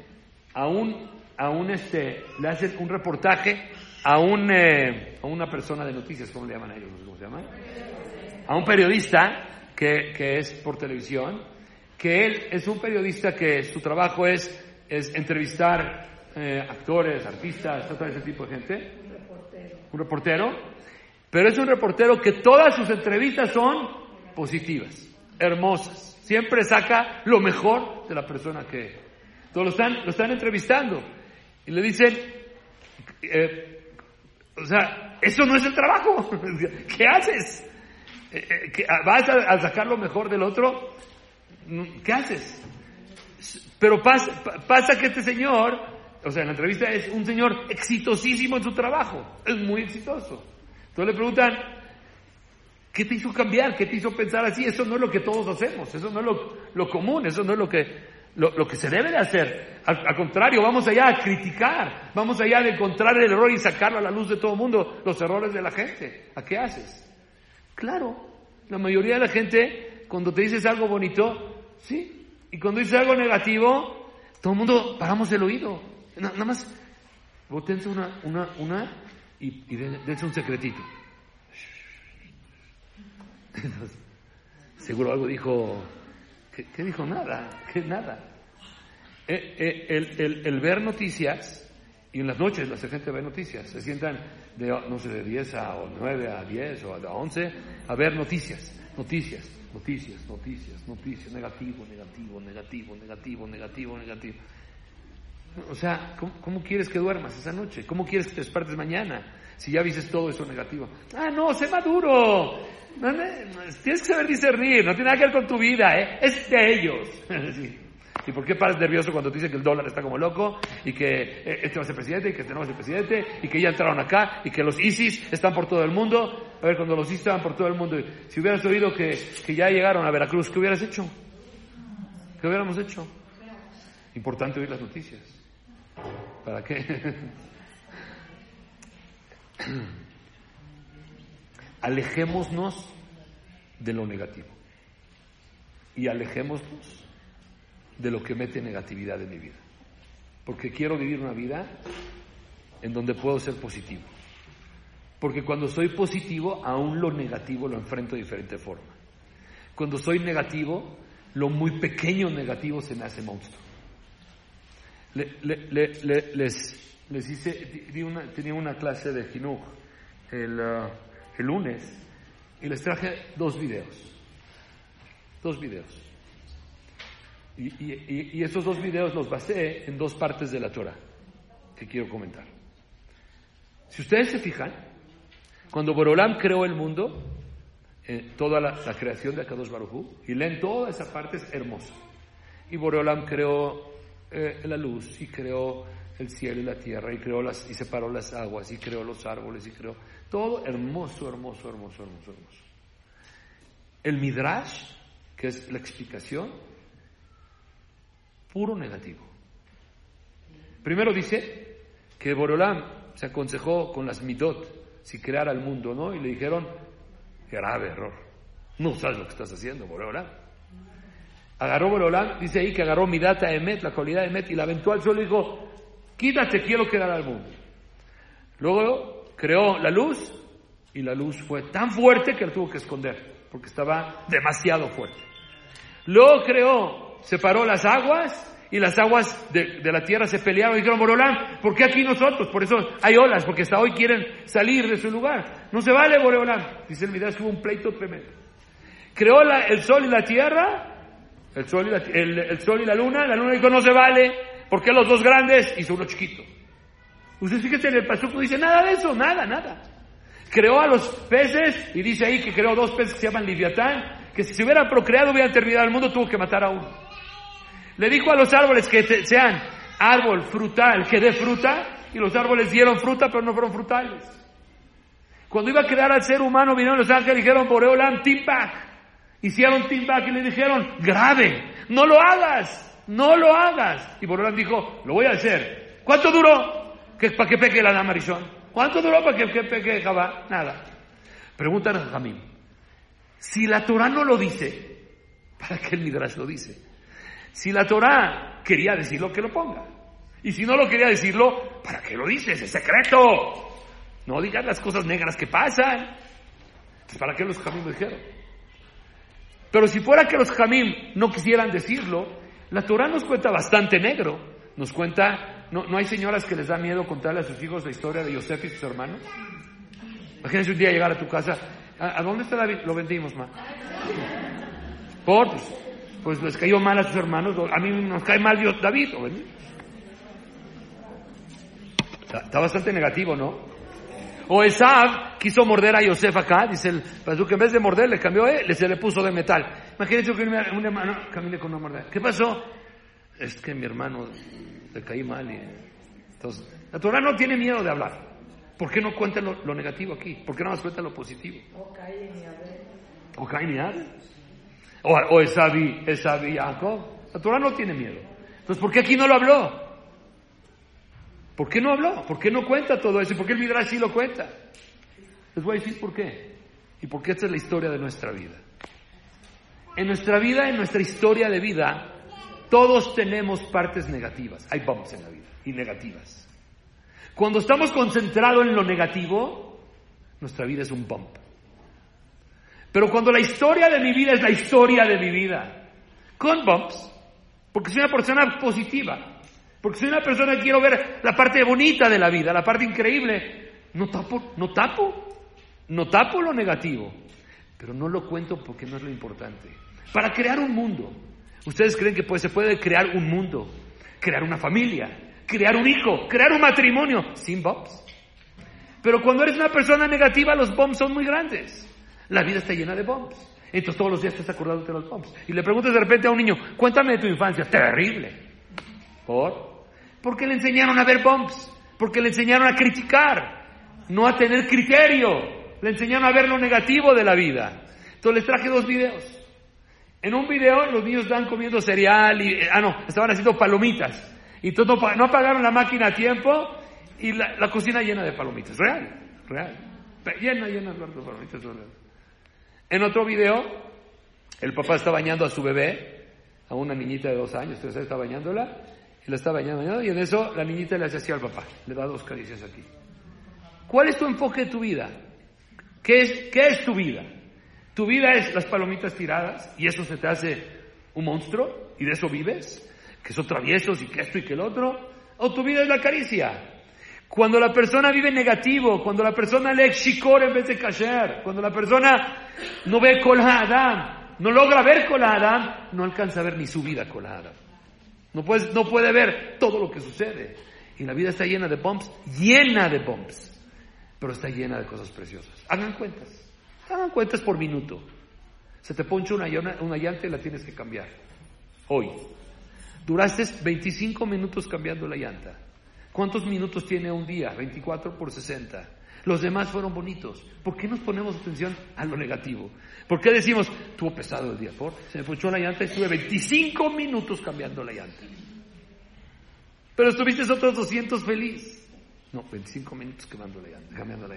a un, a un este, le hacen un reportaje a un, eh, a una persona de noticias, ¿cómo le llaman a ellos? ¿Cómo se llama? A un periodista que, que es por televisión, que él es un periodista que su trabajo es, es entrevistar eh, actores, artistas, todo ese tipo de gente. Un reportero. Pero es un reportero que todas sus entrevistas son positivas, hermosas. Siempre saca lo mejor de la persona que... Todos lo están, lo están entrevistando. Y le dicen, eh, o sea, eso no es el trabajo. ¿Qué haces? Eh, eh, ¿qué- ¿Vas a, sacar lo mejor del otro? ¿Qué haces? Pero pasa, pa- pasa que este señor, o sea, en la entrevista es un señor exitosísimo en su trabajo, es muy exitoso. Entonces le preguntan, ¿qué te hizo cambiar? ¿Qué te hizo pensar así? Eso no es lo que todos hacemos, eso no es lo, común, eso no es lo que, lo que se debe de hacer. Al, contrario, vamos allá a criticar, vamos allá de encontrar el error y sacarlo a la luz de todo el mundo, los errores de la gente. ¿A qué haces? Claro, la mayoría de la gente, cuando te dices algo bonito, sí. Y cuando dices algo negativo, todo el mundo paramos el oído. Na- nada más, botense una, una, una y, y den- dense un secretito. Seguro algo dijo. ¿Qué, qué dijo? Nada, que nada. Eh, eh, el, el- ver noticias, y en las noches la gente ve noticias, se sientan de, no sé, de 10 a o 9 a 10 o a 11 a ver noticias, noticias, noticias, noticias, noticias, negativo, negativo, negativo, negativo, negativo, negativo. O sea, ¿cómo, quieres que duermas esa noche? ¿Cómo quieres que te despiertes mañana? Si ya viste todo eso negativo. Ah, no, sé maduro. No, no, tienes que saber discernir, no tiene nada que ver con tu vida, ¿eh? es de ellos. ¿Y por qué paras nervioso cuando te dicen que el dólar está como loco y que eh, este va a ser presidente y que este no va a ser presidente y que ya entraron acá y que los ISIS están por todo el mundo? A ver, cuando los ISIS estaban por todo el mundo, si hubieras oído que, que ya llegaron a Veracruz, ¿qué hubieras hecho? ¿Qué hubiéramos hecho? Importante oír las noticias. ¿Para qué? Alejémonos de lo negativo y alejémonos de lo que mete negatividad en mi vida. Porque quiero vivir una vida en donde puedo ser positivo. Porque cuando soy positivo, aún lo negativo lo enfrento de diferente forma. Cuando soy negativo, lo muy pequeño negativo se me hace monstruo. Le- le- le- le- les, hice, di- una- tenía una clase de Jinuj ah, el lunes y les traje dos videos. Dos videos. Y, y- esos dos videos los basé en dos partes de la Torah que quiero comentar. Si ustedes se fijan, cuando Borolam creó el mundo, eh, toda la, creación de Akadosh Baruj Hu, y leen toda esa parte, es hermosa. Y Boreolam creó eh, la luz, y creó el cielo y la tierra, y creó las, y separó las aguas, y creó los árboles, y creó todo hermoso, hermoso, hermoso, hermoso, hermoso. El Midrash, que es la explicación, puro negativo. Primero dice que Boreolam se aconsejó con las midot si creara el mundo, ¿no? Y le dijeron, grave error. No sabes lo que estás haciendo, Boreolam. Agarró Boreolam, dice ahí que agarró Midata Emet, la cualidad de Emet, y la aventó al suelo y dijo, quítate, quiero crear al mundo. Luego creó la luz, y la luz fue tan fuerte que la tuvo que esconder, porque estaba demasiado fuerte. Luego creó, separó las aguas y las aguas de, la tierra se pelearon y dijeron, Boreolán, ¿por qué aquí nosotros? Por eso hay olas, porque hasta hoy quieren salir de su lugar. No se vale, Boreolán. Dice el Midrash hubo un pleito tremendo. Creó la- el sol y la tierra, el sol y la, el- sol y la luna, la luna dijo, no se vale, porque los dos grandes hizo uno chiquito. Usted fíjese en el pasuco, dice nada de eso, nada, nada. Creó a los peces y dice ahí que creó dos peces que se llaman Liviatán, que si se hubieran procreado hubieran terminado el mundo, tuvo que matar a uno. Le dijo a los árboles que sean árbol frutal, que dé fruta, y los árboles dieron fruta, pero no fueron frutales. Cuando iba a crear al ser humano, vinieron los ángeles y dijeron, Boreolam. Hicieron timbak y le dijeron, grave, no lo hagas, no lo hagas. Y Boreolam dijo, lo voy a hacer. ¿Cuánto duró? Que, para que peque la dama. ¿Cuánto duró para que, que peque Jabá? Nada. Preguntan a Jamín, si la Torah no lo dice, ¿para qué el Midrash lo dice? Si la Torah quería decirlo, que lo ponga. Y si no lo quería decirlo, ¿para qué lo dices? Es secreto. No digas las cosas negras que pasan. Entonces, ¿para qué los jamim lo dijeron? Pero si fuera que los jamim no quisieran decirlo, la Torah nos cuenta bastante negro. Nos cuenta, no, no hay señoras que les da miedo contarle a sus hijos la historia de Yosef y sus hermanos. Imagínense un día llegar a tu casa. ¿A, dónde está David? Lo vendimos, ma. Por, pues, pues les cayó mal a sus hermanos. A mí nos cae mal Dios, David. Está, está bastante negativo, ¿no? O Esav quiso morder a Yosef acá, dice el pasú que en vez de morder le cambió, eh, le- se le puso de metal. Imagínense que un, hermano camine con una mordida. ¿Qué pasó? Es que mi hermano le caí mal y entonces la Torah no tiene miedo de hablar. ¿Por qué no cuenta lo, lo negativo aquí? ¿Por qué no más cuenta lo positivo? O y Abel. O y Abel. O, o Esav y Jacob. La Torah no tiene miedo. Entonces, ¿por qué aquí no lo habló? ¿Por qué no habló? ¿Por qué no cuenta todo eso? ¿Y por qué el Midrash sí lo cuenta? Les voy a decir por qué. Y por qué esta es la historia de nuestra vida. En nuestra vida, en nuestra historia de vida, todos tenemos partes negativas. Hay bumps en la vida y negativas. Cuando estamos concentrados en lo negativo, nuestra vida es un bump. Pero cuando la historia de mi vida es la historia de mi vida, con bumps, porque soy una persona positiva, porque soy una persona que quiero ver la parte bonita de la vida, la parte increíble, no tapo, no tapo, no tapo lo negativo, pero no lo cuento porque no es lo importante. Para crear un mundo, ustedes creen que pues, se puede crear un mundo, crear una familia, crear un hijo, crear un matrimonio sin bumps. Pero cuando eres una persona negativa, los bumps son muy grandes. La vida está llena de bumps. Entonces todos los días estás acordándote de los bumps. Y le preguntas de repente a un niño, cuéntame de tu infancia. Terrible. ¿Por? Porque le enseñaron a ver bumps. Porque le enseñaron a criticar. No a tener criterio. Le enseñaron a ver lo negativo de la vida. Entonces les traje dos videos. En un video los niños estaban comiendo cereal y... Ah, no, estaban haciendo palomitas. Y todo, no apagaron la máquina a tiempo y la, la cocina llena de palomitas. Real, real. Llena, llena de palomitas. Real. En otro video, el papá está bañando a su bebé, a una niñita de dos años, entonces está bañándola, y la está bañando, y en eso la niñita le hace así al papá, le da dos caricias aquí. ¿Cuál es tu enfoque de tu vida? ¿Qué es, qué es tu vida? ¿Tu vida es las palomitas tiradas y eso se te hace un monstruo y de eso vives? ¿Que son traviesos y que esto y que el otro? ¿O tu vida es la caricia? Cuando la persona vive negativo, cuando la persona lee shikor en vez de kasher, cuando la persona no ve kol Adam, no logra ver kol Adam, no alcanza a ver ni su vida kol Adam. No, puede, no puede ver todo lo que sucede. Y la vida está llena de bumps, llena de bumps, pero está llena de cosas preciosas. Hagan cuentas, hagan cuentas por minuto. Se te poncha una, una llanta y la tienes que cambiar. Hoy. Duraste 25 minutos cambiando la llanta. ¿Cuántos minutos tiene un día? 24 por 60. Los demás fueron bonitos. ¿Por qué nos ponemos atención a lo negativo? ¿Por qué decimos, tuvo pesado el día? Por, se me puchó la llanta y estuve 25 minutos cambiando la llanta. Pero estuviste otros 200 feliz. No, 25 minutos cambiando la llanta. Cambiando.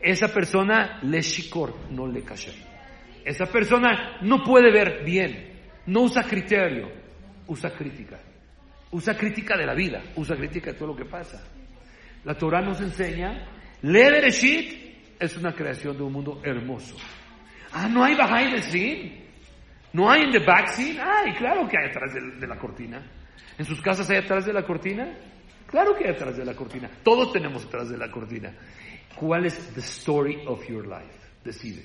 Esa persona le shikor, no le kasher. Esa persona no puede ver bien, no usa criterio, usa crítica. Usa crítica de la vida, usa crítica de todo lo que pasa. La Torah nos enseña, leer Bereshit es una creación de un mundo hermoso. Ah, no hay behind the scene. No hay en the back scene. Ay, claro que hay atrás de, de la cortina. ¿En sus casas hay atrás de la cortina? Claro que hay atrás de la cortina. Todos tenemos atrás de la cortina. ¿Cuál es the story of your life? Decide.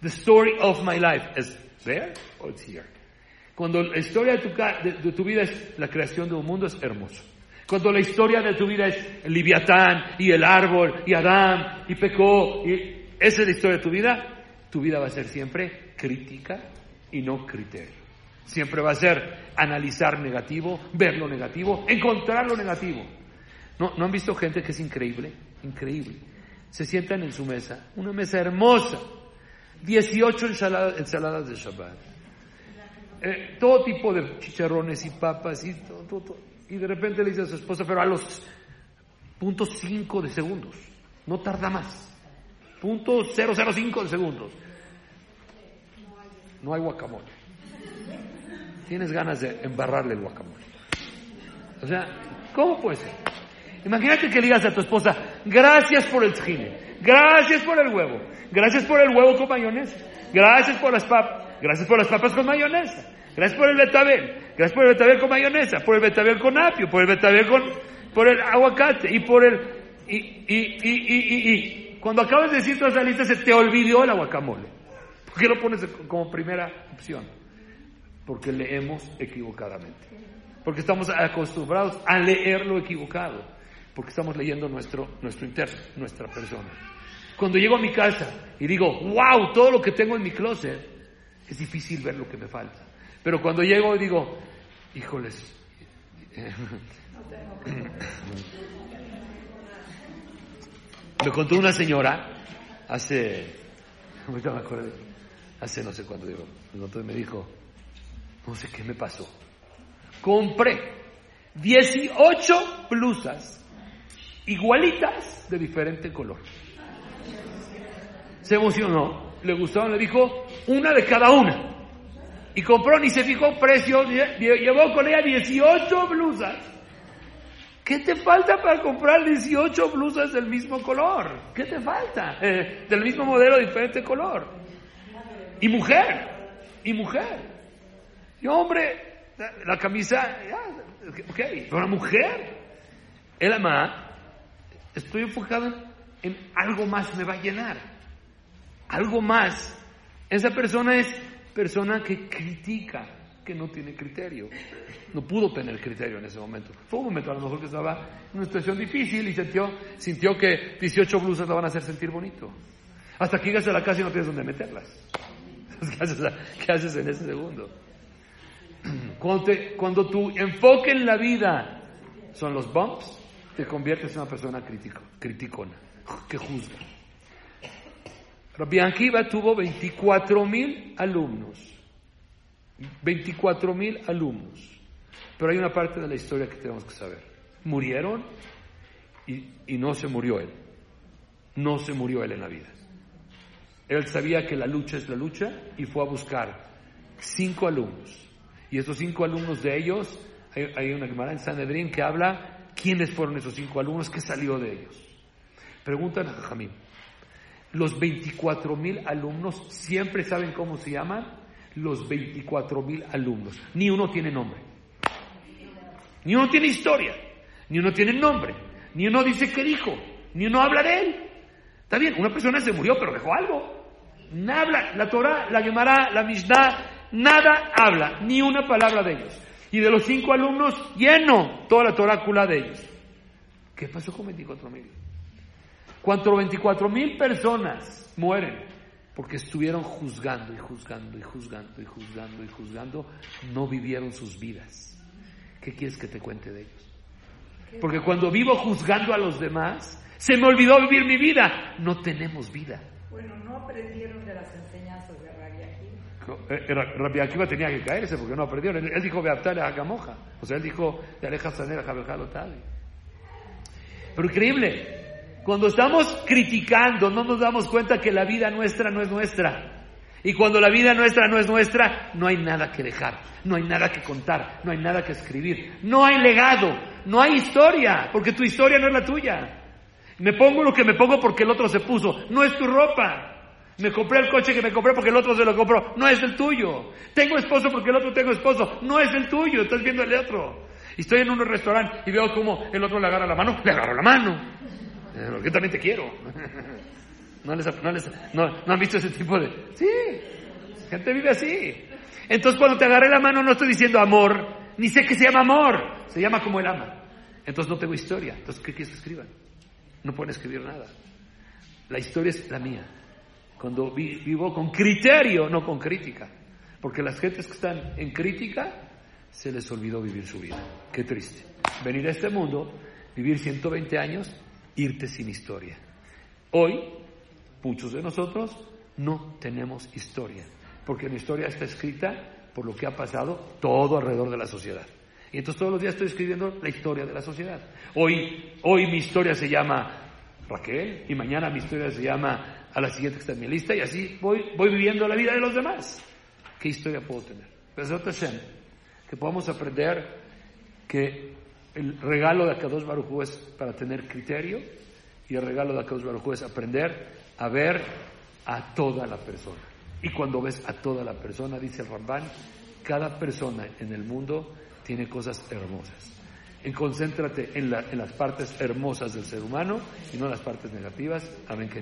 The story of my life is there or it's here. Cuando la historia de tu, de, de tu, vida es la creación de un mundo, es hermoso. Cuando la historia de tu vida es el Liviatán y el árbol y Adán y pecó, esa es la historia de tu vida, tu vida va a ser siempre crítica y no criterio. Siempre va a ser analizar negativo, ver lo negativo, encontrar lo negativo. ¿No, ¿No han visto gente que es increíble? Increíble. Se sientan en su mesa, una mesa hermosa, 18 ensaladas, ensaladas de Shabbat eh, todo tipo de chicharrones y papas y todo, Y de repente le dice a su esposa, pero a los puntos 5 de segundos, no tarda más. Punto 005 de segundos. No hay guacamole. Tienes ganas de embarrarle el guacamole. O sea, ¿cómo puede ser? Imagínate que digas a tu esposa, gracias por el tjine, gracias por el huevo, gracias por el huevo con mayonesa, gracias por las papas. Gracias por las papas con mayonesa. Gracias por el betabel. Gracias por el betabel con mayonesa. Por el betabel con apio. Por el betabel con por el aguacate. Y por el... Y, y, y, y, y, Cuando acabas de decir todas esas listas se te olvidó el aguacamole. ¿Por qué lo pones como primera opción? Porque leemos equivocadamente. Porque estamos acostumbrados a leer lo equivocado. Porque estamos leyendo nuestro, nuestro interno, nuestra persona. Cuando llego a mi casa y digo, wow, todo lo que tengo en mi closet, es difícil ver lo que me falta. Pero cuando llego digo, híjoles, me contó una señora hace, ahorita me acuerdo, hace no sé cuándo digo, me contó y me dijo, no sé qué me pasó. Compré 18 blusas igualitas de diferente color. Se emocionó, le gustaron, le dijo, una de cada una. Y compró, ni se fijó precio, llevó con ella 18 blusas. ¿Qué te falta para comprar 18 blusas del mismo color? ¿Qué te falta? Eh, del mismo modelo, diferente color. Y mujer, y mujer. Y hombre, la, camisa, ya, ok, pero la mujer, el ama, estoy enfocado en, en algo más me va a llenar. Algo más. Esa persona es persona que critica, que no tiene criterio. No pudo tener criterio en ese momento. Fue un momento a lo mejor que estaba en una situación difícil y sintió, sintió que 18 blusas lo van a hacer sentir bonito. Hasta que llegas a la casa y no tienes dónde meterlas. ¿Qué haces, en ese segundo? Cuando, te- cuando tu enfoque en la vida son los bumps, te conviertes en una persona crítico, criticona, que juzga. Rabbi Akiva tuvo 24 mil alumnos. 24 mil alumnos. Pero hay una parte de la historia que tenemos que saber. Murieron y, y no se murió él. No se murió él en la vida. Él sabía que la lucha es la lucha y fue a buscar cinco alumnos. Y esos cinco alumnos de ellos, hay, hay una Gemara en Sanedrín que habla quiénes fueron esos cinco alumnos, qué salió de ellos. Preguntan a Jajamín. Los 24 mil alumnos siempre saben cómo se llaman. Los 24 mil alumnos. Ni uno tiene nombre. Ni uno tiene historia. Ni uno tiene nombre. Ni uno dice qué dijo. Ni uno habla de él. Está bien, una persona se murió, pero dejó algo. Nada habla. La Torah, la Gemara, la Mishnah, nada habla. Ni una palabra de ellos. Y de los cinco alumnos, lleno toda la torácula de ellos. ¿Qué pasó con 24 mil? Cuando 24 mil personas mueren porque estuvieron juzgando y juzgando y juzgando y juzgando y juzgando, no vivieron sus vidas. ¿Qué quieres que te cuente de ellos? Porque cuando vivo juzgando a los demás, se me olvidó vivir mi vida. No tenemos vida. Bueno, no aprendieron de las enseñanzas de Rabbi Akiva. Eh, eh, Rabbi Akiva tenía que caerse porque no aprendieron. Él, dijo Beaptale Hagamoja. O sea, él dijo de Aleja Sanera Jabejalo Tali. Pero increíble. Cuando estamos criticando, no nos damos cuenta que la vida nuestra no es nuestra. Y cuando la vida nuestra no es nuestra, no hay nada que dejar, no hay nada que contar, no hay nada que escribir, no hay legado, no hay historia, porque tu historia no es la tuya. Me pongo lo que me pongo porque el otro se puso, no es tu ropa. Me compré el coche que me compré porque el otro se lo compró, no es el tuyo. Tengo esposo porque el otro tengo esposo, no es el tuyo, estás viendo el otro. Y estoy en un restaurante y veo como el otro le agarra la mano, le agarro la mano. Porque también te quiero. ¿No, les, no, les- no, han visto ese tipo de...? Sí, gente vive así. Entonces cuando te agarré la mano no estoy diciendo amor, ni sé que se llama amor, se llama como él ama. Entonces no tengo historia. Entonces, ¿qué quieres que escriban? No pueden escribir nada. La historia es la mía. Cuando vi- vivo con criterio, no con crítica. Porque las gentes que están en crítica, se les olvidó vivir su vida. Qué triste. Venir a este mundo, vivir 120 años, irte sin historia. Hoy, muchos de nosotros no tenemos historia. Porque la historia está escrita por lo que ha pasado todo alrededor de la sociedad. Y entonces todos los días estoy escribiendo la historia de la sociedad. Hoy, hoy mi historia se llama Raquel y mañana mi historia se llama a la siguiente que está en mi lista y así voy, voy viviendo la vida de los demás. ¿Qué historia puedo tener? Bezrat Hashem, que podamos aprender que el regalo de Akadosh Baruj es para tener criterio y el regalo de Akadosh Baruj es aprender a ver a toda la persona. Y cuando ves a toda la persona, dice el Ramban, cada persona en el mundo tiene cosas hermosas. En concéntrate en, la- en las partes hermosas del ser humano y no en las partes negativas. Amén, que